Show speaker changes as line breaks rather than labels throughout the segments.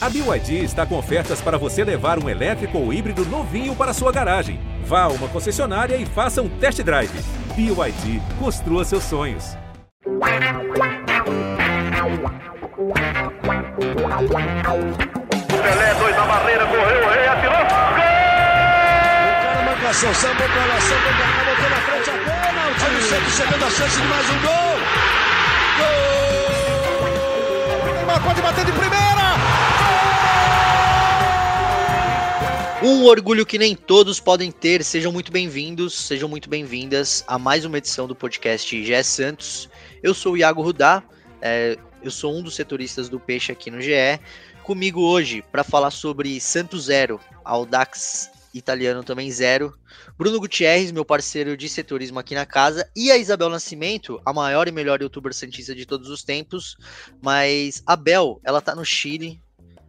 A BYD está com ofertas para você levar um elétrico ou híbrido novinho para sua garagem. Vá a uma concessionária e faça um test drive. BYD, construa seus sonhos.
Pelé, dois na barreira, correu, rei atirou. Gol!
O cara pra lá, sambou pra cá, botou na frente a bola. O time sempre chegando a chance de mais um gol. Gol! Neymar pode bater de primeira.
Um orgulho que nem todos podem ter. Sejam muito bem-vindos, sejam muito bem-vindas a mais uma edição do podcast GE Santos. Eu sou o Iago Rudá, é, eu sou um dos setoristas do Peixe aqui no GE. Comigo hoje para falar sobre Santos Zero, Audax italiano também zero. Bruno Gutierrez, meu parceiro de setorismo aqui na casa, e a Isabel Nascimento, a maior e melhor youtuber santista de todos os tempos. Mas a Bel, ela tá no Chile.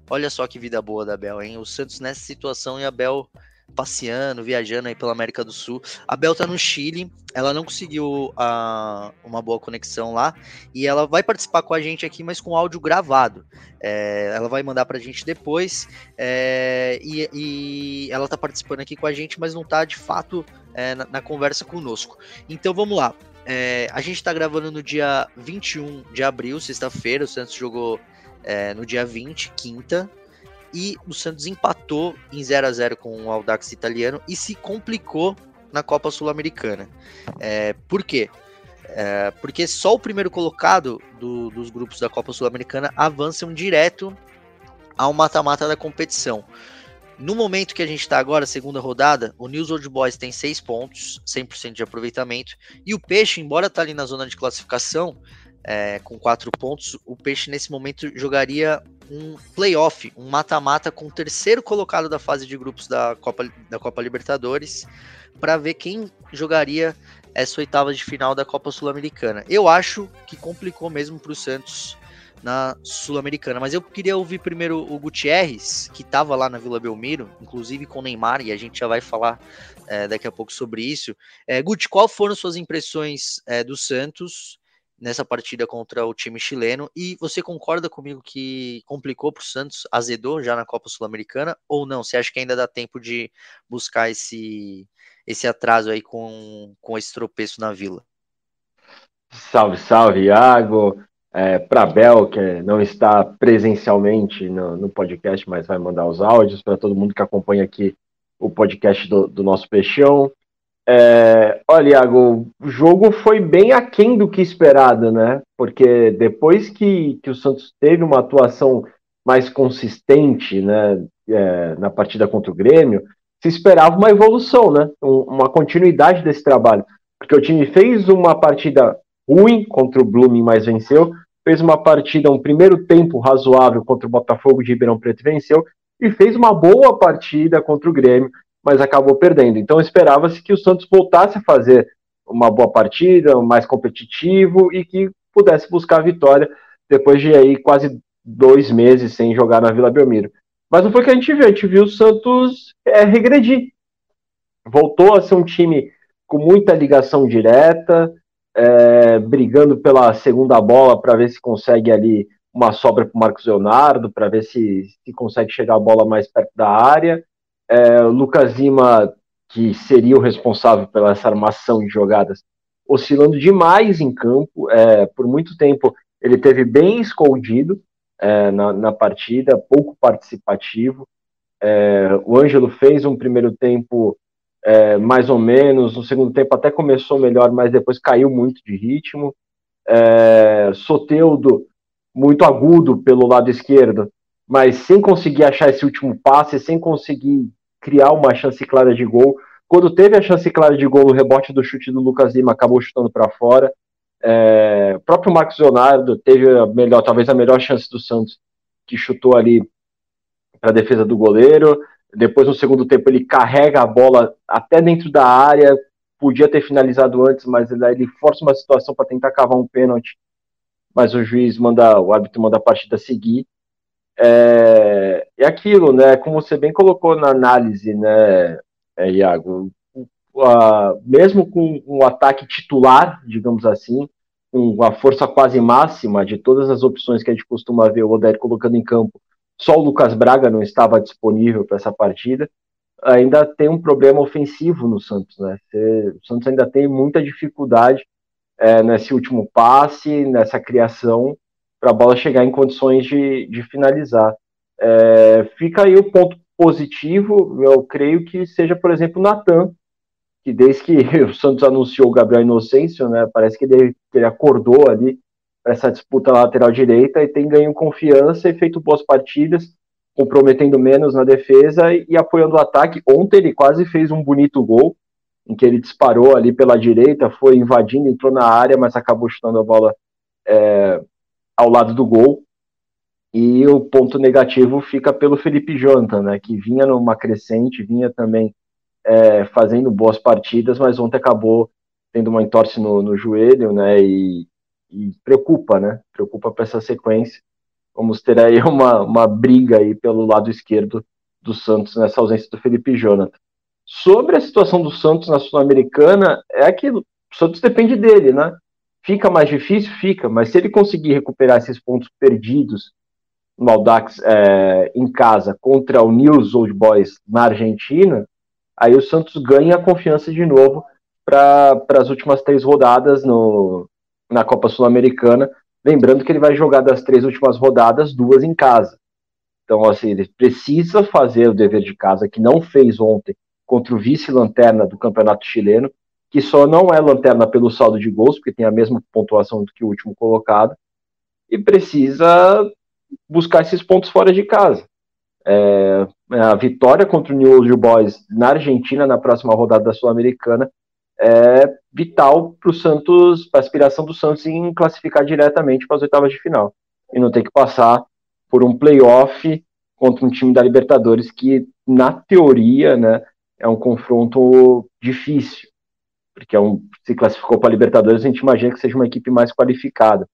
Olha só que vida boa da Bel, hein? O Santos nessa situação e a Bel passeando, viajando aí pela América do Sul. A Bel tá no Chile, ela não conseguiu uh, uma boa conexão lá e ela vai participar com a gente aqui, mas com áudio gravado. É, ela vai mandar pra gente depois é, e, e, ela tá participando aqui com a gente, mas não tá de fato é, na, na, conversa conosco. Então vamos lá. É, a gente tá gravando no dia 21 de abril, sexta-feira. O Santos jogou é, no dia 20, quinta, e o Santos empatou em 0 a 0 com o Audax italiano e se complicou na Copa Sul-Americana. É, por quê? É, porque só o primeiro colocado do, dos grupos da Copa Sul-Americana avançam direto ao mata-mata da competição. No momento que a gente está agora, segunda rodada, o News Old Boys tem 6 pontos, 100% de aproveitamento, e o Peixe, embora está ali na zona de classificação, é, com 4 pontos, o Peixe nesse momento jogaria um playoff, um mata-mata com o terceiro colocado da fase de grupos da Copa, da Copa Libertadores, para ver quem jogaria essa oitava de final da Copa Sul-Americana. Eu acho que complicou mesmo para o Santos na Sul-Americana, mas eu queria ouvir primeiro o Gutierrez, que estava lá na Vila Belmiro, inclusive com o Neymar, e a gente já vai falar é, daqui a pouco sobre isso. É, Guti, qual foram suas impressões é, do Santos? Nessa partida contra o time chileno. E você concorda comigo que complicou para o Santos, azedou já na Copa Sul-Americana ou não? Você acha que ainda dá tempo de buscar esse, esse atraso aí com, com esse tropeço na Vila?
Salve, salve, Iago. É, para Bel, que não está presencialmente no, no, podcast, mas vai mandar os áudios para todo mundo que acompanha aqui o podcast do, do nosso Peixão. É, olha, Iago, o jogo foi bem aquém do que esperado, né? Porque depois que, que o Santos teve uma atuação mais consistente né, é, na partida contra o Grêmio, se esperava uma evolução, né? uma continuidade desse trabalho. Porque o time fez uma partida ruim contra o Blooming, mas venceu. Fez uma partida, um primeiro tempo razoável contra o Botafogo de Ribeirão Preto, venceu. E fez uma boa partida contra o Grêmio mas acabou perdendo. Então esperava-se que o Santos voltasse a fazer uma boa partida, mais competitivo e que pudesse buscar a vitória depois de aí quase dois meses sem jogar na Vila Belmiro. Mas não foi o que a gente viu, a gente viu o Santos é, regredir. Voltou a ser um time com muita ligação direta, é, brigando pela segunda bola para ver se consegue ali uma sobra para o Marcos Leonardo, para ver se, se consegue chegar a bola mais perto da área. É, o Lucas Lima, que seria o responsável pela essa armação de jogadas, oscilando demais em campo. É, por muito tempo ele teve bem escondido é, na, na, partida, pouco participativo. É, o Ângelo fez um primeiro tempo é, mais ou menos, no segundo tempo até começou melhor, mas depois caiu muito de ritmo. É, Soteudo, muito agudo pelo lado esquerdo, mas sem conseguir achar esse último passe, sem conseguir criar uma chance clara de gol. Quando teve a chance clara de gol, o rebote do chute do Lucas Lima acabou chutando para fora. É, o próprio Marcos Leonardo teve a melhor, talvez a melhor chance do Santos, que chutou ali para a defesa do goleiro. Depois, no segundo tempo, ele carrega a bola até dentro da área. Podia ter finalizado antes, mas ele, ele força uma situação para tentar cavar um pênalti. Mas o juiz manda, o árbitro manda a partida seguir. É, é aquilo, né? Como você bem colocou na análise, né, é, Iago? Mesmo com um ataque titular, digamos assim, com a força quase máxima de todas as opções que a gente costuma ver o Odair colocando em campo, só o Lucas Braga não estava disponível para essa partida, ainda tem um problema ofensivo no Santos, né? O Santos ainda tem muita dificuldade é, nesse último passe, nessa criação, para a bola chegar em condições de, de finalizar. É, fica aí o ponto positivo, eu creio que seja, por exemplo, o Natan, que desde que o Santos anunciou o Gabriel Inocêncio, né, parece que ele, ele acordou ali para essa disputa lateral direita e tem ganho confiança e feito boas partidas, comprometendo menos na defesa e, e apoiando o ataque. Ontem ele quase fez um bonito gol, em que ele disparou ali pela direita, foi invadindo, entrou na área, mas acabou chutando a bola é, ao lado do gol. E o ponto negativo fica pelo Felipe Jonathan, né, que vinha numa crescente, vinha também é, fazendo boas partidas, mas ontem acabou tendo uma entorse no, no joelho, né, e, e, preocupa, né, preocupa para essa sequência. Vamos ter aí uma, uma briga aí pelo lado esquerdo do Santos nessa ausência do Felipe Jonathan. Sobre a situação do Santos na Sul-Americana, é aquilo, o Santos depende dele, né, fica mais difícil, fica, mas se ele conseguir recuperar esses pontos perdidos no Audax é, em casa contra o News Old Boys na Argentina, aí o Santos ganha confiança de novo para as últimas três rodadas no, na Copa Sul-Americana. Lembrando que ele vai jogar das três últimas rodadas, duas em casa. Então, assim, ele precisa fazer o dever de casa, que não fez ontem contra o vice-lanterna do Campeonato Chileno, que só não é lanterna pelo saldo de gols, porque tem a mesma pontuação do que o último colocado, e precisa buscar esses pontos fora de casa. É, a vitória contra o New Old Boys na Argentina na próxima rodada da Sul-Americana é vital para o Santos, para a aspiração do Santos em classificar diretamente para as oitavas de final e não ter que passar por um playoff contra um time da Libertadores que, na teoria, né, é um confronto difícil, porque é um, se classificou para a Libertadores, a gente imagina que seja uma equipe mais qualificada.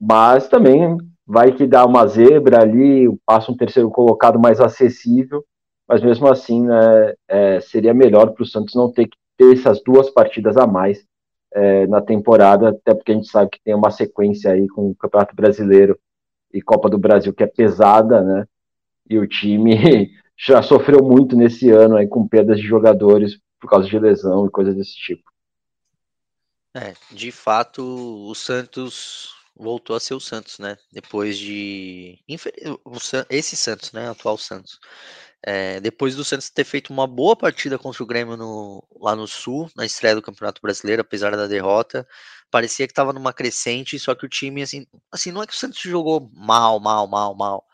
Mas também vai que dá uma zebra ali, passa um terceiro colocado mais acessível, mas mesmo assim né, é, seria melhor para o Santos não ter que ter essas duas partidas a mais é, na temporada, até porque a gente sabe que tem uma sequência aí com o Campeonato Brasileiro e Copa do Brasil que é pesada, né? E o time já sofreu muito nesse ano aí com perdas de jogadores por causa de lesão e coisas desse tipo.
É, de fato, o Santos voltou a ser o Santos, né? Depois de. Esse Santos, né? Atual Santos. É, depois do Santos ter feito uma boa partida contra o Grêmio no, lá no Sul, na estreia do Campeonato Brasileiro, apesar da derrota, parecia que estava numa crescente, só que o time, assim, assim, não é que o Santos jogou mal, mal, mal, mal,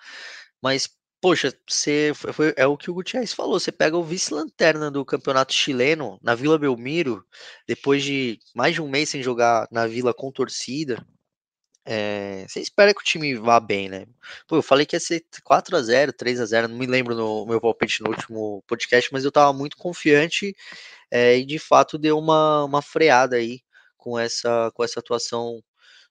mas, poxa, você, foi, é o que o Gutierrez falou, você pega o vice-lanterna do Campeonato Chileno, na Vila Belmiro, depois de mais de um mês sem jogar na Vila com torcida, é, você espera que o time vá bem, né? Pô, eu falei que ia ser 4 a 0 3 a 0 não me lembro no meu palpite no último podcast, mas eu tava muito confiante é, e de fato deu uma, uma freada aí com essa, com essa atuação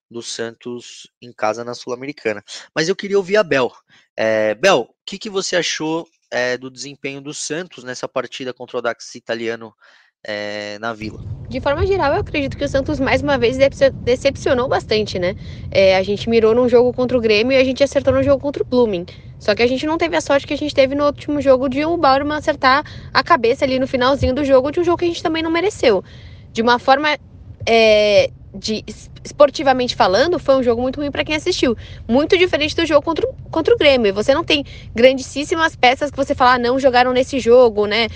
do Santos em casa na Sul-Americana. Mas eu queria ouvir a Bel. É, Bel, o que, que você achou é, do desempenho do Santos nessa partida contra o Dax italiano é, na Vila?
De forma geral, eu acredito que o Santos mais uma vez decepcionou bastante, né? É, a gente mirou num jogo contra o Grêmio e a gente acertou no jogo contra o Blooming. Só que a gente não teve a sorte que a gente teve no último jogo de o Bauerman acertar a cabeça ali no finalzinho do jogo, de um jogo que a gente também não mereceu. De uma forma é, de esportivamente falando, foi um jogo muito ruim para quem assistiu. Muito diferente do jogo contra, contra o Grêmio. Você não tem grandíssimas peças que você fala, ah, não jogaram nesse jogo, né?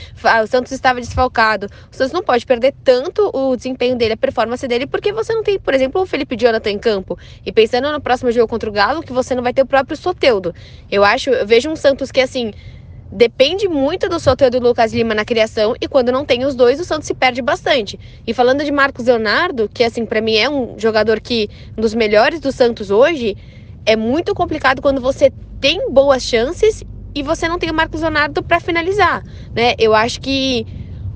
O Santos estava desfalcado. O Santos não pode perder tanto o desempenho dele, a performance dele, porque você não tem, por exemplo, o Felipe Jonathan em campo. E pensando no próximo jogo contra o Galo, que você não vai ter o próprio Soteudo. Eu acho, eu vejo um Santos que assim depende muito do Soteldo e do Lucas Lima na criação e quando não tem os dois, o Santos se perde bastante. E falando de Marcos Leonardo, que assim para mim é um jogador que um dos melhores do Santos hoje, é muito complicado quando você tem boas chances e você não tem o Marcos Leonardo para finalizar, né? Eu acho que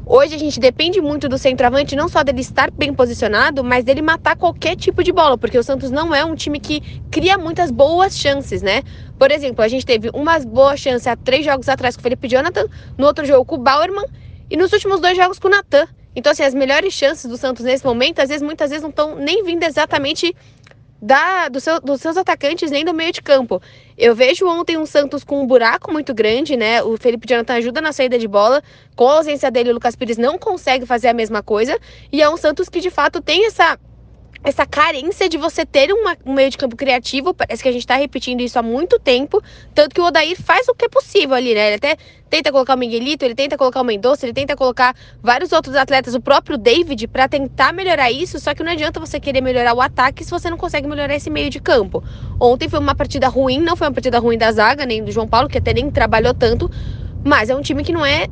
Hoje a gente depende muito do centroavante, não só dele estar bem posicionado, mas dele matar qualquer tipo de bola, porque o Santos não é um time que cria muitas boas chances, né? Por exemplo, a gente teve umas boas chances há três jogos atrás com o Felipe Jonathan, no outro jogo com o Bauerman e nos últimos dois jogos com o Natan. Então, assim, as melhores chances do Santos nesse momento, às vezes, muitas vezes não estão nem vindo exatamente da, do seu, dos seus atacantes nem do meio de campo. Eu vejo ontem um Santos com um buraco muito grande, né? O Felipe Jonathan ajuda na saída de bola. Com a ausência dele, o Lucas Pires não consegue fazer a mesma coisa. E é um Santos que de fato tem essa essa carência de você ter uma, um meio de campo criativo. Parece que a gente tá repetindo isso há muito tempo. Tanto que o Odair faz o que é possível ali, né? Ele até tenta colocar o Miguelito, ele tenta colocar o Mendonça, ele tenta colocar vários outros atletas, o próprio David, para tentar melhorar isso. Só que não adianta você querer melhorar o ataque se você não consegue melhorar esse meio de campo. Ontem foi uma partida ruim, não foi uma partida ruim da zaga, nem do João Paulo, que até nem trabalhou tanto. Mas é um time que não é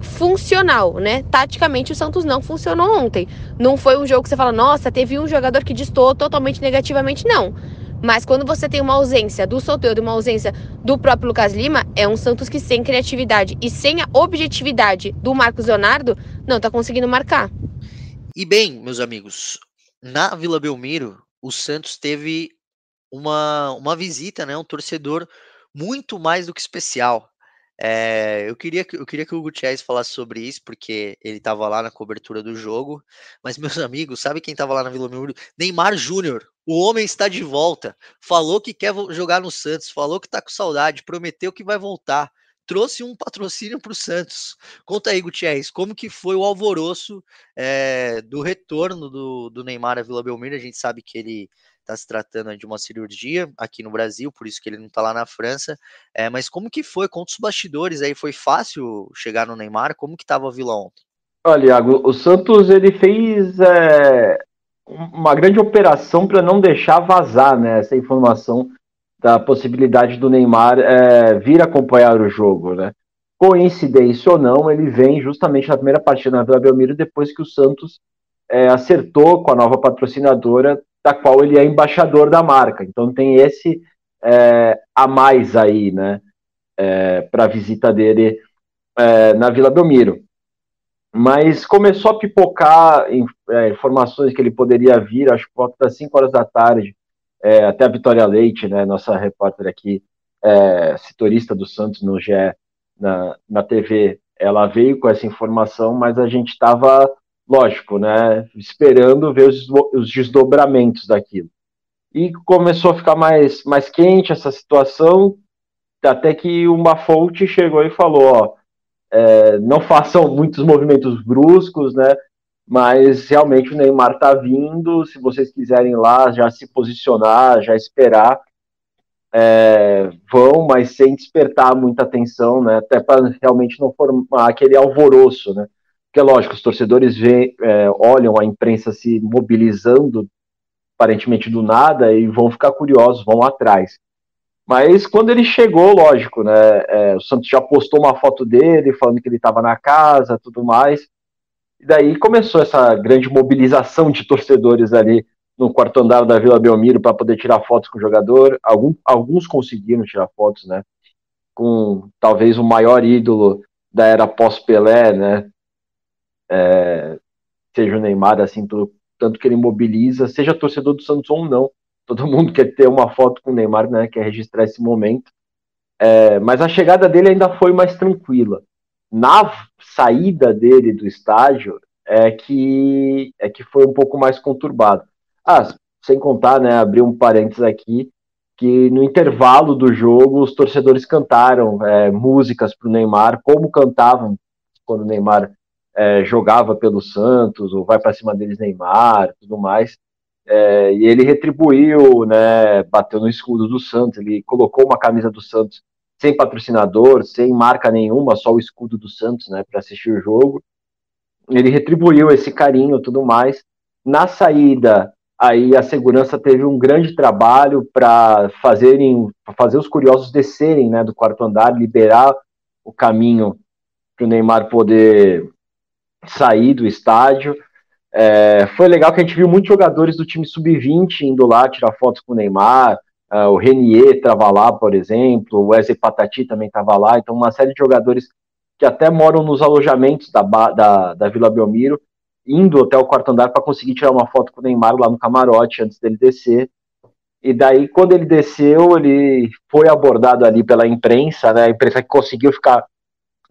funcional, né? Taticamente o Santos não funcionou ontem. Não foi um jogo que você fala, nossa, teve um jogador que distou totalmente negativamente, não. Mas quando você tem uma ausência do Soteldo uma ausência do próprio Lucas Lima, é um Santos que sem criatividade e sem a objetividade do Marcos Leonardo, não tá conseguindo marcar.
E bem, meus amigos, na Vila Belmiro, o Santos teve uma, uma visita, né? Um torcedor muito mais do que especial. É, eu, queria, eu queria que o Gutierrez falasse sobre isso, porque ele estava lá na cobertura do jogo. Mas, meus amigos, sabe quem estava lá na Vila Belmiro? Neymar Júnior. O homem está de volta. Falou que quer jogar no Santos, falou que está com saudade, prometeu que vai voltar. Trouxe um patrocínio para o Santos. Conta aí, Gutierrez, como que foi o alvoroço é, do retorno do, do Neymar à Vila Belmiro? A gente sabe que ele está se tratando de uma cirurgia aqui no Brasil, por isso que ele não está lá na França. É, mas como que foi? Conta os bastidores aí, foi fácil chegar no Neymar? Como que estava a Vila ontem?
Olha, Iago, o Santos ele fez é, uma grande operação para não deixar vazar né, essa informação da possibilidade do Neymar é, vir acompanhar o jogo, né? Coincidência ou não, ele vem justamente na primeira partida na Vila Belmiro depois que o Santos é, acertou com a nova patrocinadora da qual ele é embaixador da marca. Então tem esse é, a mais aí, né, é, para a visita dele é, na Vila Belmiro. Mas começou a pipocar é, informações que ele poderia vir, acho que volta das 5 horas da tarde, é, até a Vitória Leite, né, nossa repórter aqui, é, do Santos no GE, na, na TV, ela veio com essa informação, mas a gente estava lógico, né, esperando ver os, os desdobramentos daquilo. E começou a ficar mais, mais quente essa situação, até que uma fonte chegou e falou, ó, é, não façam muitos movimentos bruscos, né, mas realmente o Neymar está vindo, se vocês quiserem lá já se posicionar, já esperar, é, vão, mas sem despertar muita atenção, né, até para realmente não formar aquele alvoroço, né, porque, lógico, os torcedores vê, é, olham a imprensa se mobilizando, aparentemente do nada, e vão ficar curiosos, vão atrás. Mas quando ele chegou, lógico, né? É, o Santos já postou uma foto dele, falando que ele estava na casa, tudo mais. E daí começou essa grande mobilização de torcedores ali no quarto andar da Vila Belmiro para poder tirar fotos com o jogador. Algum, alguns conseguiram tirar fotos, né? Com talvez o maior ídolo da era pós-Pelé, né? É, seja o Neymar, assim, tudo, tanto que ele mobiliza, seja torcedor do Santos ou não. Todo mundo quer ter uma foto com o Neymar, né? Quer registrar esse momento. É, mas a chegada dele ainda foi mais tranquila. Na saída dele do estádio é que é que foi um pouco mais conturbado. Ah, sem contar, né? Abrir um parênteses aqui que no intervalo do jogo os torcedores cantaram é, músicas para o Neymar, como cantavam quando o Neymar é, jogava pelo Santos, ou vai para cima deles Neymar, tudo mais. É, e ele retribuiu, né, bateu no escudo do Santos, ele colocou uma camisa do Santos sem patrocinador, sem marca nenhuma, só o escudo do Santos, né, para assistir o jogo. Ele retribuiu esse carinho, tudo mais. Na saída, aí a segurança teve um grande trabalho para fazerem, fazer os curiosos descerem, né, do quarto andar, liberar o caminho para o Neymar poder sair do estádio. É, foi legal que a gente viu muitos jogadores do time sub-20 indo lá tirar fotos com o Neymar. Uh, o Renier estava lá, por exemplo, o Wesley Patati também estava lá. Então, uma série de jogadores que até moram nos alojamentos da, da, da Vila Belmiro, indo até o quarto andar para conseguir tirar uma foto com o Neymar lá no camarote antes dele descer. E daí, quando ele desceu, ele foi abordado ali pela imprensa, né? A imprensa que conseguiu ficar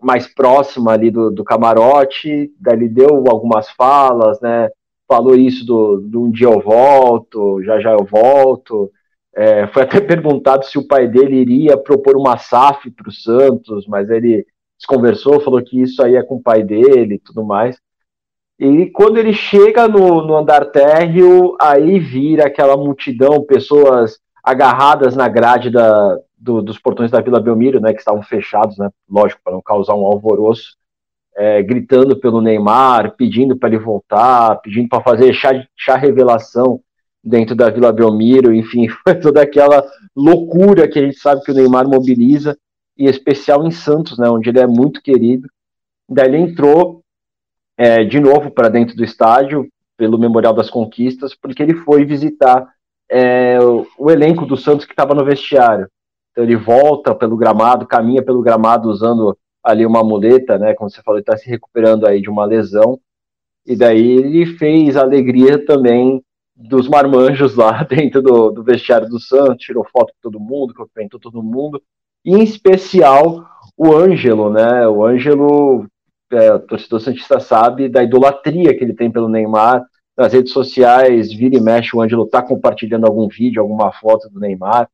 mais próxima ali do, do camarote, ele deu algumas falas, né? Falou isso do, do um dia eu volto, já já eu volto. É, foi até perguntado se o pai dele iria propor uma SAF para o Santos, mas ele desconversou, falou que isso aí é com o pai dele e tudo mais. E quando ele chega no, no andar térreo, aí vira aquela multidão, pessoas agarradas na grade da, do, dos portões da Vila Belmiro, né, que estavam fechados, né, lógico, para não causar um alvoroço, é, gritando pelo Neymar, pedindo para ele voltar, pedindo para fazer chá, chá revelação dentro da Vila Belmiro, enfim, foi toda aquela loucura que a gente sabe que o Neymar mobiliza, e especial em Santos, né, onde ele é muito querido. Daí ele entrou é, de novo para dentro do estádio, pelo Memorial das Conquistas, porque ele foi visitar é, o, o, elenco do Santos que estava no vestiário. Então ele volta pelo gramado, caminha pelo gramado usando ali uma muleta, né? Como você falou, ele está se recuperando aí de uma lesão. E daí ele fez a alegria também dos marmanjos lá dentro do, do vestiário do Santos, tirou foto com todo mundo, cumprimentou todo mundo, e em especial o Ângelo, né? O Ângelo, é, o torcedor Santista sabe da idolatria que ele tem pelo Neymar. Nas redes sociais, vira e mexe, o Ângelo tá compartilhando algum vídeo, alguma foto do Neymar.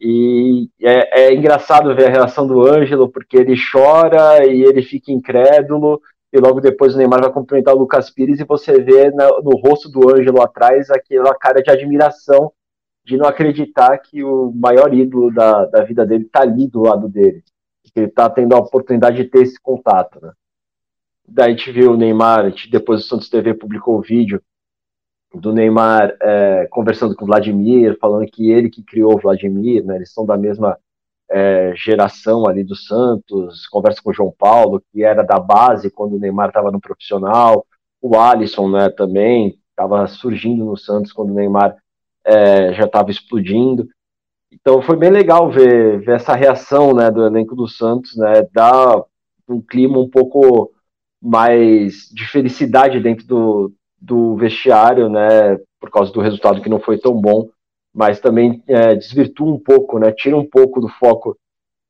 E é, é engraçado ver a reação do Ângelo, porque ele chora e ele fica incrédulo, e logo depois o Neymar vai cumprimentar o Lucas Pires e você vê no rosto do Ângelo atrás aquela cara de admiração de não acreditar que o maior ídolo da, da vida dele está ali do lado dele, que ele está tendo a oportunidade de ter esse contato, né? Daí a gente viu o Neymar, depois o Santos TV publicou o vídeo do Neymar é, conversando com o Vladimir, falando que ele que criou o Vladimir, né? Eles são da mesma é, geração ali do Santos, conversa com o João Paulo, que era da base quando o Neymar estava no profissional, o Alisson né, também estava surgindo no Santos quando o Neymar é, já estava explodindo. Então foi bem legal ver, ver essa reação né, do elenco do Santos, né, dar um clima um pouco mais de felicidade dentro do, do vestiário, né, por causa do resultado que não foi tão bom, mas também é, desvirtua um pouco, né, tira um pouco do foco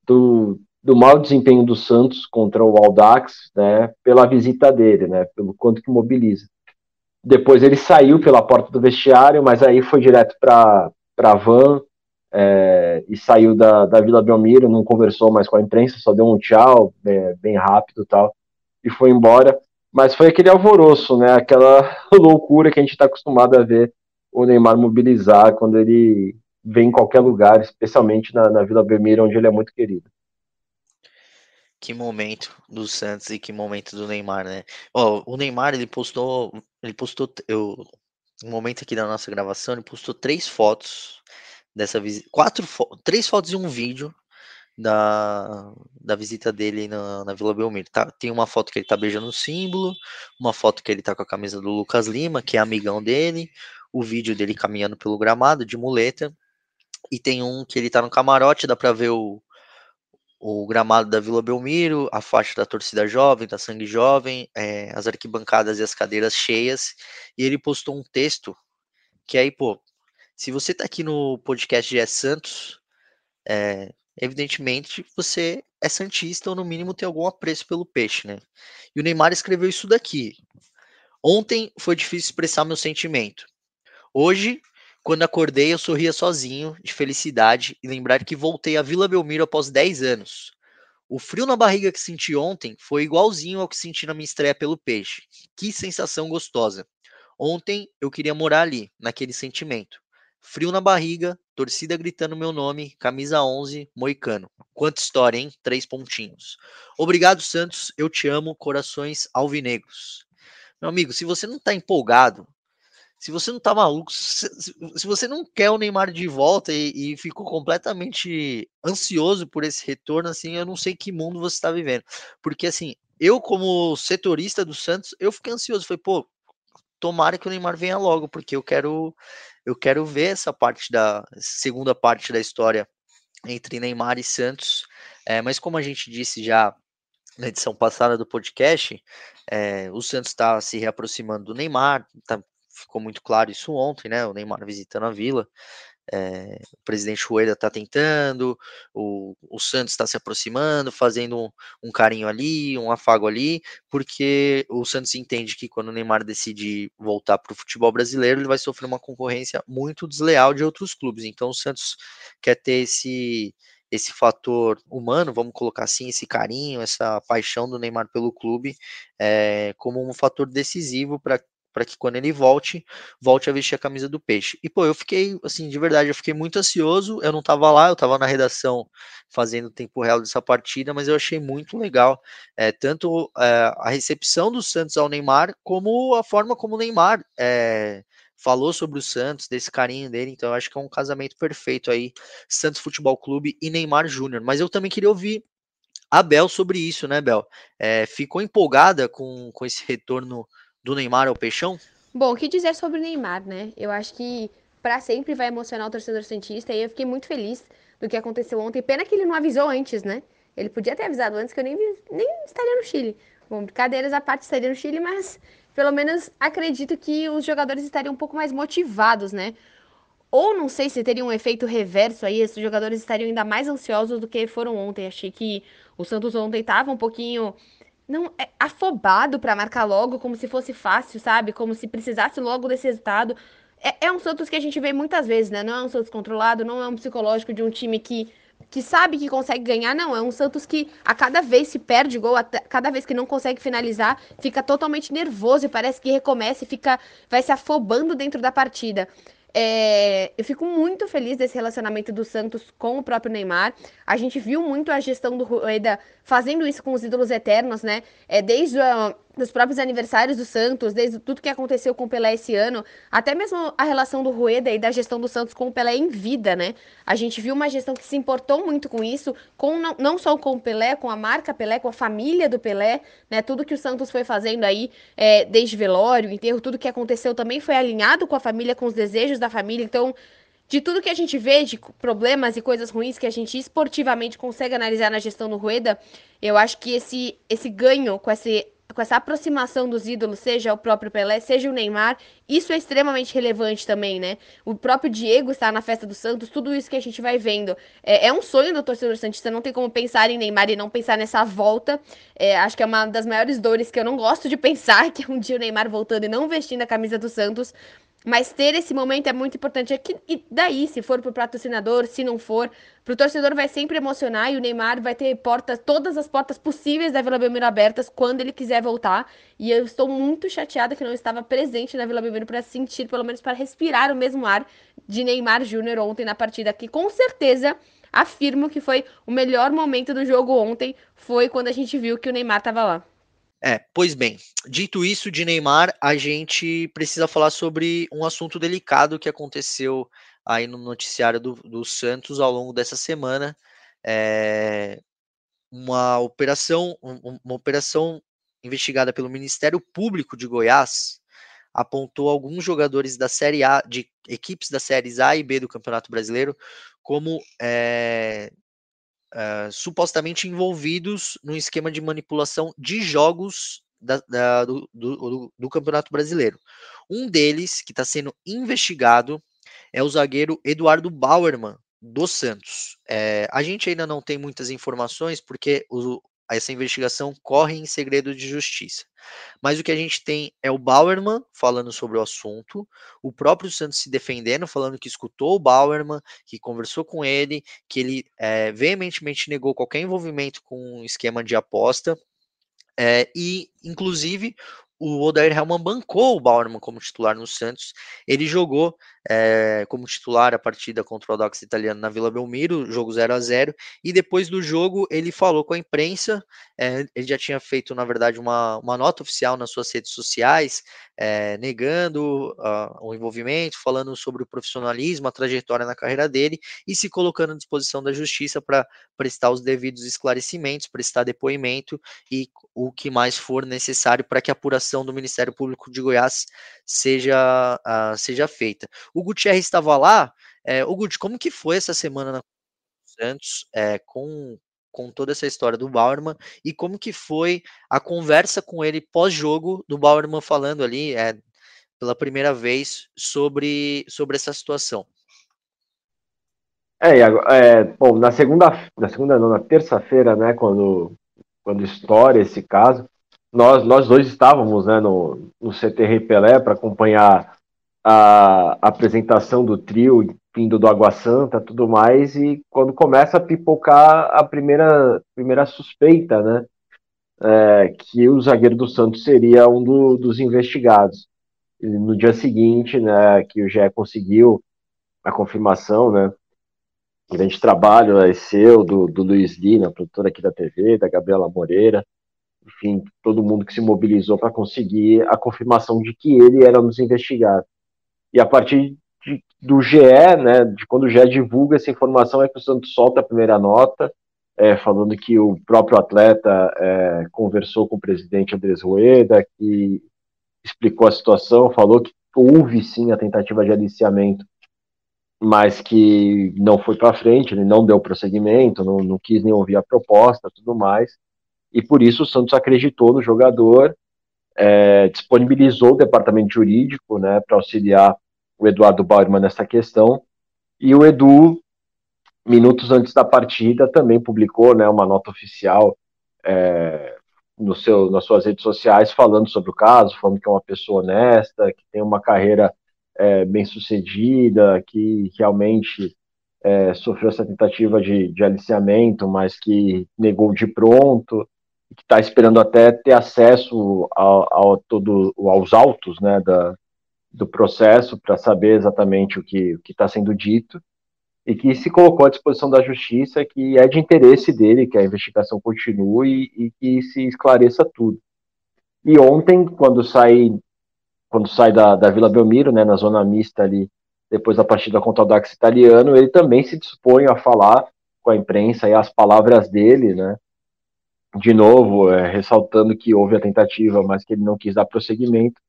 do, do mau desempenho do Santos contra o Aldax, né, pela visita dele, né, pelo quanto que mobiliza. Depois ele saiu pela porta do vestiário, mas aí foi direto para a van é, e saiu da, da Vila Belmiro, não conversou mais com a imprensa, só deu um tchau é, bem rápido tal, e foi embora. Mas foi aquele alvoroço, né, aquela loucura que a gente está acostumado a ver o Neymar mobilizar quando ele vem em qualquer lugar, especialmente na, na Vila Belmiro, onde ele é muito querido.
Que momento do Santos e que momento do Neymar, né? Ó, o Neymar, ele postou, ele postou, eu, no momento aqui da nossa gravação, ele postou três fotos dessa visita, quatro, três fotos e um vídeo da, da visita dele na, na Vila Belmiro. Tá, tem uma foto que ele tá beijando o símbolo, uma foto que ele tá com a camisa do Lucas Lima, que é amigão dele, o vídeo dele caminhando pelo gramado de muleta, e tem um que ele tá no camarote, dá pra ver o, o gramado da Vila Belmiro, a faixa da torcida jovem, da sangue jovem, é, as arquibancadas e as cadeiras cheias, e ele postou um texto que aí, pô, se você tá aqui no podcast de Santos, é, evidentemente você é santista ou no mínimo tem algum apreço pelo peixe, né? E o Neymar escreveu isso daqui. Ontem foi difícil expressar meu sentimento. Hoje, quando acordei, eu sorria sozinho, de felicidade, e lembrar que voltei à Vila Belmiro após 10 anos. O frio na barriga que senti ontem foi igualzinho ao que senti na minha estreia pelo peixe. Que sensação gostosa. Ontem eu queria morar ali, naquele sentimento. Frio na barriga, torcida gritando meu nome, camisa 11, moicano. Quanta história, hein? Três pontinhos. Obrigado, Santos. Eu te amo, corações alvinegros. Meu amigo, se você não tá empolgado, se você não tá maluco, se, você não quer o Neymar de volta e, e, ficou completamente ansioso por esse retorno, assim, eu não sei que mundo você está vivendo. Porque, assim, eu, como setorista do Santos, eu fiquei ansioso. Falei, pô, tomara que o Neymar venha logo, porque eu quero, eu quero ver essa parte da segunda parte da história entre Neymar e Santos. É, mas como a gente disse já na edição passada do podcast, é, o Santos está se reaproximando do Neymar, tá ficou muito claro isso ontem, né? O Neymar visitando a Vila. É, o presidente Rueda está tentando, o, o Santos está se aproximando, fazendo um, um, carinho ali, um afago ali, porque o Santos entende que quando o Neymar decide voltar para o futebol brasileiro, ele vai sofrer uma concorrência muito desleal de outros clubes. Então o Santos quer ter esse esse fator humano, vamos colocar assim, esse carinho, essa paixão do Neymar pelo clube, é, como um fator decisivo para para que quando ele volte, volte a vestir a camisa do peixe. E pô, eu fiquei, assim, de verdade, eu fiquei muito ansioso. Eu não tava lá, eu tava na redação fazendo o tempo real dessa partida, mas eu achei muito legal, é, tanto é, a recepção do Santos ao Neymar, como a forma como o Neymar é, falou sobre o Santos, desse carinho dele. Então, eu acho que é um casamento perfeito aí, Santos Futebol Clube e Neymar Júnior. Mas eu também queria ouvir a Bel sobre isso, né, Bel? Ficou empolgada com, com esse retorno do Neymar ao Peixão?
Bom, o que dizer sobre o Neymar, né? Eu acho que para sempre vai emocionar o torcedor santista e eu fiquei muito feliz do que aconteceu ontem. Pena que ele não avisou antes, né? Ele podia ter avisado antes que eu nem, nem estaria no Chile. Bom, brincadeiras à parte estaria no Chile, mas pelo menos acredito que os jogadores estariam um pouco mais motivados, né? Ou não sei se teria um efeito reverso aí, esses jogadores estariam ainda mais ansiosos do que foram ontem. Achei que o Santos ontem estava um pouquinho não é afobado para marcar logo, como se fosse fácil, sabe? Como se precisasse logo desse resultado. É, é, um Santos que a gente vê muitas vezes, né? Não é um Santos controlado, não é um psicológico de um time que, que sabe que consegue ganhar, não. É um Santos que a cada vez se perde gol, a cada vez que não consegue finalizar, fica totalmente nervoso e parece que recomeça e fica, vai se afobando dentro da partida. É, eu fico muito feliz desse relacionamento do Santos com o próprio Neymar. A gente viu muito a gestão do Rueda fazendo isso com os ídolos eternos, né? É, desde a, dos próprios aniversários do Santos, desde tudo que aconteceu com o Pelé esse ano, até mesmo a relação do Rueda e da gestão do Santos com o Pelé em vida, né? A gente viu uma gestão que se importou muito com isso, com não, não só com o Pelé, com a marca Pelé, com a família do Pelé, né? Tudo que o Santos foi fazendo aí, é, desde velório, enterro, tudo que aconteceu também foi alinhado com a família, com os desejos da família. Então, de tudo que a gente vê, de problemas e coisas ruins que a gente esportivamente consegue analisar na gestão do Rueda, eu acho que esse, esse ganho com esse com essa aproximação dos ídolos, seja o próprio Pelé, seja o Neymar, isso é extremamente relevante também, né? O próprio Diego está na festa do Santos, tudo isso que a gente vai vendo. É, é um sonho do torcedor Santista, não tem como pensar em Neymar e não pensar nessa volta. É, acho que é uma das maiores dores que eu não gosto de pensar, que é um dia o Neymar voltando e não vestindo a camisa do Santos. Mas ter esse momento é muito importante. É que, e daí, se for pro patrocinador, se não for, pro torcedor vai sempre emocionar e o Neymar vai ter portas, todas as portas possíveis da Vila Belmiro abertas quando ele quiser voltar. E eu estou muito chateada que não estava presente na Vila Belmiro para sentir, pelo menos para respirar o mesmo ar de Neymar Júnior ontem na partida, que com certeza afirmo que foi o melhor momento do jogo ontem, foi quando a gente viu que o Neymar estava lá.
É, pois bem, dito isso de Neymar, a gente precisa falar sobre um assunto delicado que aconteceu aí no noticiário do, do Santos ao longo dessa semana. É, uma operação, uma operação investigada pelo Ministério Público de Goiás apontou alguns jogadores da Série A, de equipes das séries A e B do Campeonato Brasileiro, como é, uh, supostamente envolvidos no esquema de manipulação de jogos da, da, do, do, do, Campeonato Brasileiro. Um deles, que está sendo investigado, é o zagueiro Eduardo Bauerman, do Santos. É, a gente ainda não tem muitas informações, porque o, essa investigação corre em segredo de justiça. Mas o que a gente tem é o Bauerman falando sobre o assunto, o próprio Santos se defendendo, falando que escutou o Bauerman, que conversou com ele, que ele é, veementemente negou qualquer envolvimento com um esquema de aposta. É, e, inclusive, o Odair Helman bancou o Bauerman como titular no Santos. Ele jogou é, como titular a partida contra o Audax italiano na Vila Belmiro, jogo 0 a 0 e depois do jogo ele falou com a imprensa, é, ele já tinha feito, na verdade, uma, uma nota oficial nas suas redes sociais, é, negando uh, o envolvimento, falando sobre o profissionalismo, a trajetória na carreira dele, e se colocando à disposição da justiça para prestar os devidos esclarecimentos, prestar depoimento e o que mais for necessário para que a apuração do Ministério Público de Goiás seja, uh, seja feita. O Gutierrez estava lá. É, o Gut, como que foi essa semana na Santos é, com, com toda essa história do Bauerman e como que foi a conversa com ele pós-jogo do Bauerman falando ali é, pela primeira vez sobre, sobre essa situação?
É, é, bom, na segunda, na segunda não, na terça-feira, né, quando, quando estoura esse caso, nós, nós dois estávamos, né, no, no CTR Pelé para acompanhar a, apresentação do trio vindo do Água Santa, tudo mais, e quando começa a pipocar a primeira, primeira suspeita, né, é, que o zagueiro do Santos seria um do, dos investigados. E no dia seguinte, né, que o GE conseguiu a confirmação, né, grande trabalho é seu, do, do Luiz Lina, produtor aqui da TV, da Gabriela Moreira, enfim, todo mundo que se mobilizou para conseguir a confirmação de que ele era um dos investigados. E a partir de, do GE, né, de quando o GE divulga essa informação, é que o Santos solta a primeira nota, é, falando que o próprio atleta é, conversou com o presidente Andrés Rueda, que explicou a situação, falou que houve sim a tentativa de aliciamento mas que não foi para frente, ele não deu prosseguimento, não, não quis nem ouvir a proposta, tudo mais, e por isso o Santos acreditou no jogador, é, disponibilizou o departamento jurídico, né, para auxiliar o Eduardo Bauerman nessa questão, e o Edu, minutos antes da partida, também publicou, né, uma nota oficial é, no seu, nas suas redes sociais falando sobre o caso, falando que é uma pessoa honesta, que tem uma carreira é, bem sucedida, que realmente é, sofreu essa tentativa de, de aliciamento, mas que negou de pronto, que está esperando até ter acesso ao, todo, aos autos né, da, do processo para saber exatamente o que está sendo dito e que se colocou à disposição da justiça, que é de interesse dele que a investigação continue e, e que se esclareça tudo. E ontem, quando saí quando sai da, da Vila Belmiro, né, na zona mista ali, depois da partida contra o Dax italiano, ele também se dispõe a falar com a imprensa e as palavras dele, né, de novo, é, ressaltando que houve a tentativa, mas que ele não quis dar prosseguimento,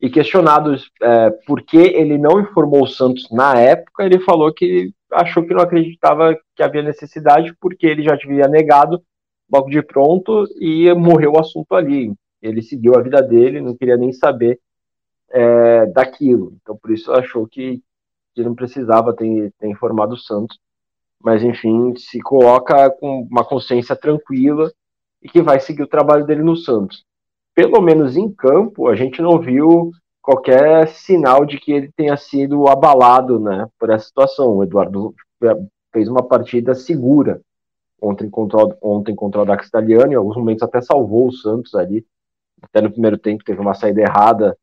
e questionado é, por que ele não informou o Santos na época, ele falou que achou que não acreditava que havia necessidade, porque ele já havia negado logo de pronto e morreu o assunto ali. Ele seguiu a vida dele, não queria nem saber é, daquilo. Então, por isso, achou que, que não precisava ter, ter informado o Santos. Mas, enfim, se coloca com uma consciência tranquila e que vai seguir o trabalho dele no Santos. Pelo menos em campo, a gente não viu qualquer sinal de que ele tenha sido abalado né, por essa situação. O Eduardo fez uma partida segura ontem contra, ontem contra o Dax Italiano, em alguns momentos até salvou o Santos ali. Até no primeiro tempo teve uma saída errada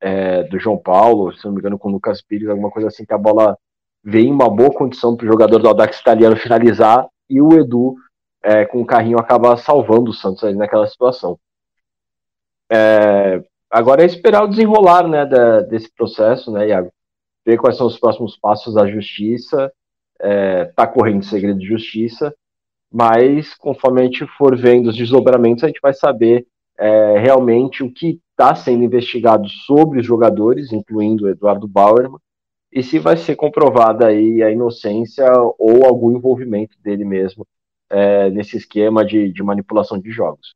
é, do João Paulo, se não me engano, com o Lucas Pires, alguma coisa assim, que a bola vem em uma boa condição para o jogador do Audax italiano finalizar e o Edu, é, com o carrinho, acaba salvando o Santos ali naquela situação. É, agora é esperar o desenrolar né, da, desse processo, né, Iago? Ver quais são os próximos passos da justiça. Está é, correndo segredo de justiça, mas conforme a gente for vendo os desdobramentos, a gente vai saber é, realmente o que está sendo investigado sobre os jogadores, incluindo o Eduardo Bauerman, e se vai ser comprovada aí a inocência ou algum envolvimento dele mesmo é, nesse esquema de, de, manipulação de jogos.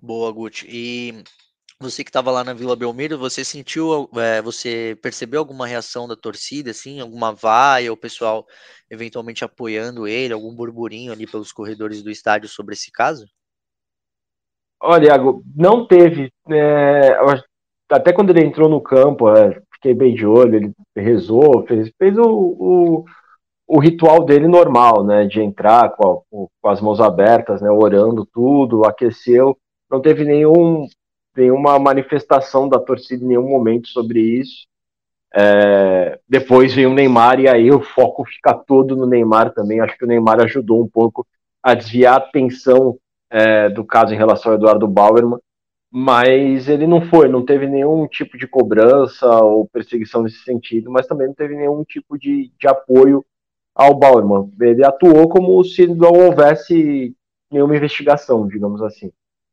Boa, Guti. E você que estava lá na Vila Belmiro, você sentiu, é, você percebeu alguma reação da torcida, assim, alguma vaia, o pessoal eventualmente apoiando ele, algum burburinho ali pelos corredores do estádio sobre esse caso?
Olha, Iago, não teve. É, até quando ele entrou no campo, é, fiquei bem de olho, ele rezou, fez, fez o, o, o, ritual dele normal, né? De entrar com, a, com, as mãos abertas, né? Orando tudo, aqueceu. Não teve nenhum, nenhuma manifestação da torcida em nenhum momento sobre isso. É, depois vem o Neymar e aí o foco fica todo no Neymar também. Acho que o Neymar ajudou um pouco a desviar a atenção é, do caso em relação ao Eduardo Bauerman, mas ele não foi, não teve nenhum tipo de cobrança ou perseguição nesse sentido, mas também não teve nenhum tipo de, de apoio ao Bauerman. Ele atuou como se não houvesse nenhuma investigação, digamos assim.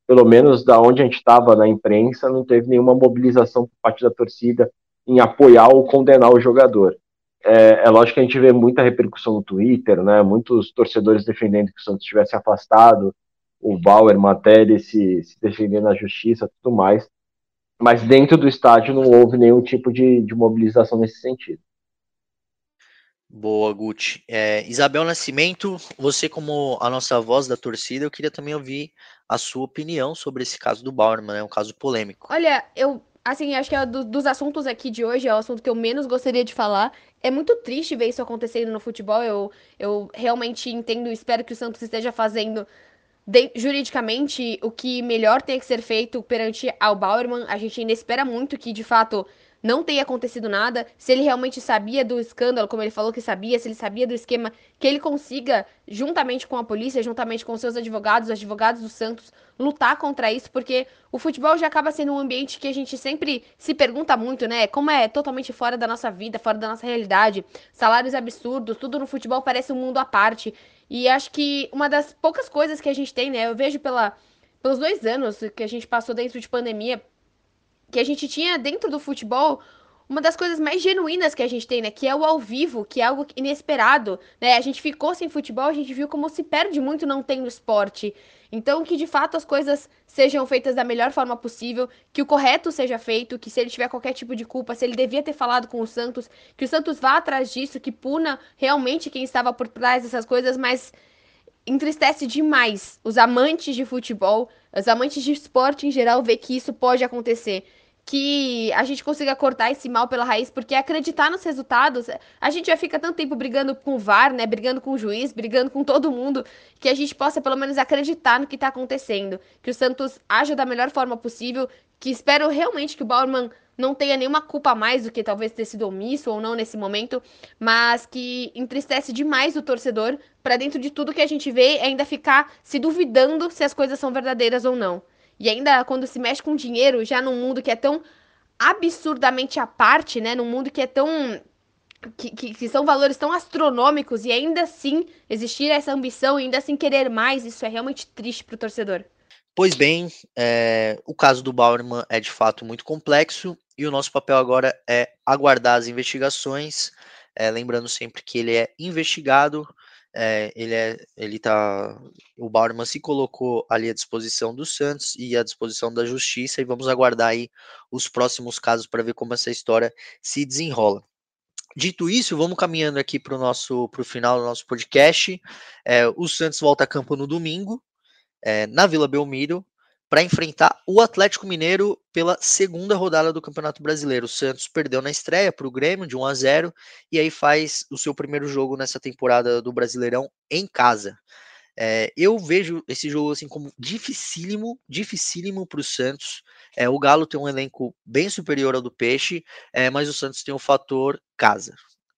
Pelo menos da onde a gente estava na imprensa, não teve nenhuma mobilização por parte da torcida em apoiar ou condenar o jogador. É, é, lógico que a gente vê muita repercussão no Twitter, né? Muitos torcedores defendendo que o Santos tivesse afastado o Bauer, Matéria se, se defender na justiça tudo mais. Mas dentro do estádio não houve nenhum tipo de, de mobilização nesse sentido.
Boa, Guti. É, Isabel Nascimento, você como a nossa voz da torcida, eu queria também ouvir a sua opinião sobre esse caso do Bauerman, é né, um caso polêmico.
Olha, eu assim, acho que é do, dos assuntos aqui de hoje, é o assunto que eu menos gostaria de falar. É muito triste ver isso acontecendo no futebol. Eu, eu realmente entendo e espero que o Santos esteja fazendo de, juridicamente o que melhor tem que ser feito perante ao Bauerman. A gente ainda espera muito que, de fato, não tenha acontecido nada, se ele realmente sabia do escândalo, como ele falou que sabia, se ele sabia do esquema, que ele consiga, juntamente com a polícia, juntamente com seus advogados, os advogados do Santos, lutar contra isso, porque o futebol já acaba sendo um ambiente que a gente sempre se pergunta muito, né? Como é totalmente fora da nossa vida, fora da nossa realidade, salários absurdos, tudo no futebol parece um mundo à parte. E acho que uma das poucas coisas que a gente tem, né? Eu vejo pela, pelos dois anos que a gente passou dentro de pandemia, que a gente tinha dentro do futebol uma das coisas mais genuínas que a gente tem, né? Que é o ao vivo, que é algo inesperado, né? A gente ficou sem futebol, a gente viu como se perde muito não tendo esporte. Então, que de fato as coisas sejam feitas da melhor forma possível, que o correto seja feito, que se ele tiver qualquer tipo de culpa, se ele devia ter falado com o Santos, que o Santos vá atrás disso, que puna realmente quem estava por trás dessas coisas, mas entristece demais os amantes de futebol, os amantes de esporte em geral, ver que isso pode acontecer. Que a gente consiga cortar esse mal pela raiz, porque acreditar nos resultados, a gente já fica tanto tempo brigando com o VAR, né, brigando com o juiz, brigando com todo mundo, que a gente possa pelo menos acreditar no que tá acontecendo, que o Santos haja da melhor forma possível, que espero realmente que o Bauerman não tenha nenhuma culpa a mais do que talvez ter sido omisso ou não nesse momento, mas que entristece demais o torcedor para dentro de tudo que a gente vê ainda ficar se duvidando se as coisas são verdadeiras ou não. E ainda quando se mexe com dinheiro, já num mundo que é tão absurdamente à parte, né? Num mundo que é tão. Que, que, que, são valores tão astronômicos e ainda assim existir essa ambição e ainda assim querer mais, isso é realmente triste para o torcedor.
Pois bem, é, o caso do Bauerman é de fato muito complexo e o nosso papel agora é aguardar as investigações, é, lembrando sempre que ele é investigado é, ele é, ele tá, o Bauerman se colocou ali à disposição do Santos e à disposição da Justiça e vamos aguardar aí os próximos casos para ver como essa história se desenrola. Dito isso, vamos caminhando aqui para o nosso pro final do nosso podcast. É, o Santos volta a campo no domingo, é, na Vila Belmiro, para enfrentar o Atlético Mineiro pela segunda rodada do Campeonato Brasileiro. O Santos perdeu na estreia para o Grêmio de 1 a 0 e aí faz o seu primeiro jogo nessa temporada do Brasileirão em casa. É, eu vejo esse jogo assim como dificílimo, dificílimo para o Santos. É, o Galo tem um elenco bem superior ao do Peixe, é, mas o Santos tem o fator casa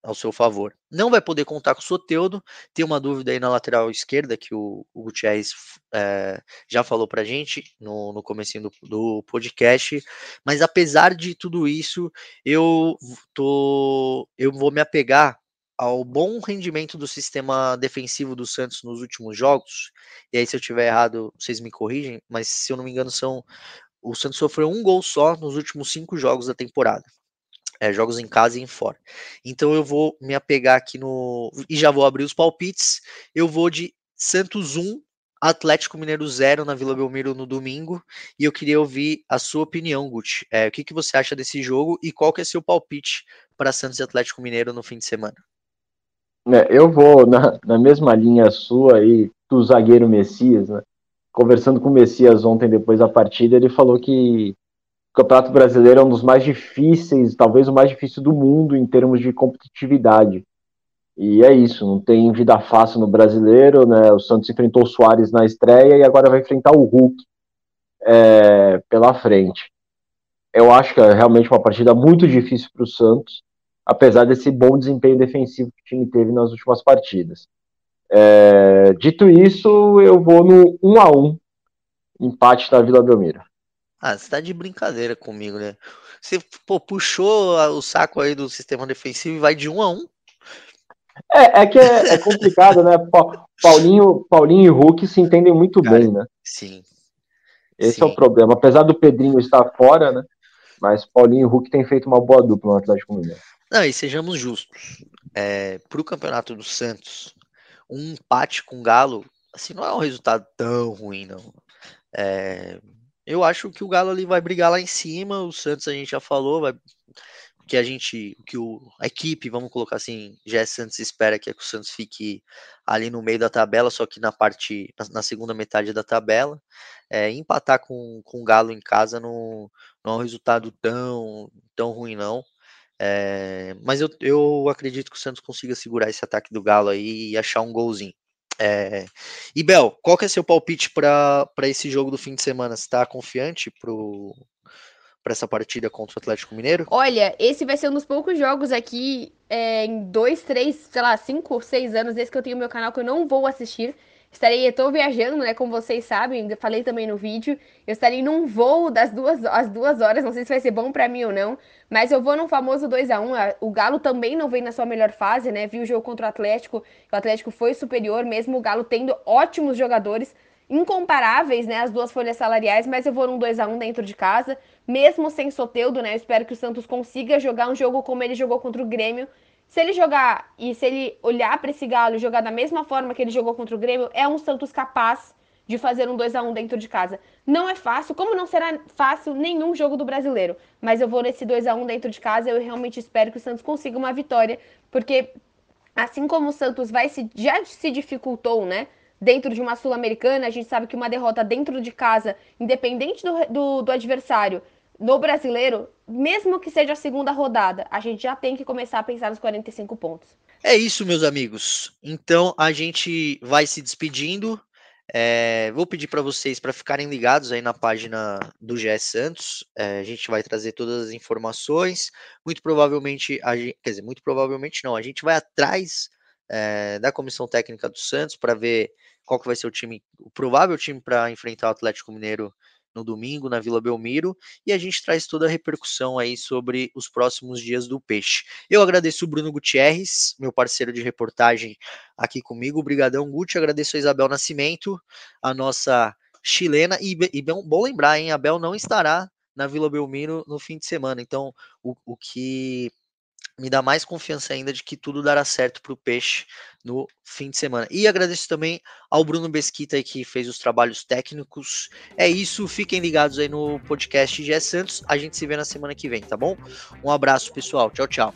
ao seu favor. Não vai poder contar com o Soteudo. Tem uma dúvida aí na lateral esquerda que o, o Gutierrez é, já falou pra gente no, no começo do, do podcast. Mas apesar de tudo isso, eu tô. Eu vou me apegar ao bom rendimento do sistema defensivo do Santos nos últimos jogos. E aí, se eu tiver errado, vocês me corrigem, mas se eu não me engano, são. O Santos sofreu um gol só nos últimos cinco jogos da temporada. É, jogos em casa e em fora. Então eu vou me apegar aqui no. E já vou abrir os palpites. Eu vou de Santos 1, Atlético Mineiro 0 na Vila Belmiro no domingo. E eu queria ouvir a sua opinião, Guti. É, o que, que você acha desse jogo e qual que é seu palpite para Santos e Atlético Mineiro no fim de semana?
É, eu vou na, na mesma linha sua aí do zagueiro Messias, né? Conversando com o Messias ontem depois da partida, ele falou que Campeonato Brasileiro é um dos mais difíceis, talvez o mais difícil do mundo em termos de competitividade. E é isso, não tem vida fácil no brasileiro, né? O Santos enfrentou o Soares na estreia e agora vai enfrentar o Hulk é, pela frente. Eu acho que é realmente uma partida muito difícil para o Santos, apesar desse bom desempenho defensivo que o time teve nas últimas partidas. É, dito isso, eu vou no 1 a 1 empate da Vila Belmiro.
Ah, você tá de brincadeira comigo, né? Você pô, puxou o saco aí do sistema defensivo e vai de um a um.
É, é que é, é complicado, né? Paulinho, Paulinho e Hulk se entendem muito Cara, bem, né?
Sim.
Esse
sim.
é o problema. Apesar do Pedrinho estar fora, né? Mas Paulinho e Hulk têm feito uma boa dupla no Atlético Mineiro.
Não, e sejamos justos. É, pro campeonato do Santos, um empate com o Galo, assim, não é um resultado tão ruim, não. É, eu acho que o Galo ali vai brigar lá em cima. O Santos a gente já falou, vai que a gente, que o, a equipe, vamos colocar assim, já Santos espera que, é que o Santos fique ali no meio da tabela, só que na parte, na, na segunda metade da tabela. É, empatar com, com o Galo em casa não, não é um resultado tão, tão ruim, não. É, mas eu, eu acredito que o Santos consiga segurar esse ataque do Galo aí e achar um golzinho. É, e Bel, qual que é seu palpite para esse jogo do fim de semana? Você está confiante pro, para essa partida contra o Atlético Mineiro?
Olha, esse vai ser um dos poucos jogos aqui é, em dois, três, sei lá, cinco, seis anos desde que eu tenho meu canal que eu não vou assistir. Estarei, eu tô viajando, né? Como vocês sabem, falei também no vídeo. Eu estarei num voo das duas, às duas horas. Não sei se vai ser bom para mim ou não. Mas eu vou num famoso 2 a 1 O Galo também não vem na sua melhor fase, né? Vi o jogo contra o Atlético. O Atlético foi superior, mesmo o Galo tendo ótimos jogadores incomparáveis, né, as duas folhas salariais, mas eu vou num 2 a 1 dentro de casa, mesmo sem Soteudo, né? Eu espero que o Santos consiga jogar um jogo como ele jogou contra o Grêmio. Se ele jogar e se ele olhar para esse Galo e jogar da mesma forma que ele jogou contra o Grêmio, é um Santos capaz de fazer um 2 a 1 dentro de casa. Não é fácil, como não será fácil nenhum jogo do Brasileiro, mas eu vou nesse 2 a 1 dentro de casa, eu realmente espero que o Santos consiga uma vitória, porque assim como o Santos vai se já se dificultou, né? dentro de uma Sul-Americana, a gente sabe que uma derrota dentro de casa, independente do, do, do, adversário, no brasileiro, mesmo que seja a segunda rodada, a gente já tem que começar a pensar nos 45 pontos.
É isso, meus amigos. Então a gente vai se despedindo. É, vou pedir para vocês para ficarem ligados aí na página do GS Santos. É, a gente vai trazer todas as informações. Muito provavelmente, a gente, quer dizer, muito provavelmente não. A gente vai atrás é, da comissão técnica do Santos para ver qual que vai ser o time, o provável time para enfrentar o Atlético Mineiro no domingo na Vila Belmiro e a gente traz toda a repercussão aí sobre os próximos dias do Peixe. Eu agradeço o Bruno Gutierrez, meu parceiro de reportagem aqui comigo, Brigadão Guti, agradeço a Isabel Nascimento, a nossa chilena. E, e bom, bom lembrar, hein, a Bel não estará na Vila Belmiro no fim de semana, então o, o que me dá mais confiança ainda de que tudo dará certo para o Peixe no fim de semana. E agradeço também ao Bruno Besquita que fez os trabalhos técnicos. É isso, fiquem ligados aí no podcast GE Santos. A gente se vê na semana que vem, tá bom? Um abraço, pessoal. Tchau, tchau.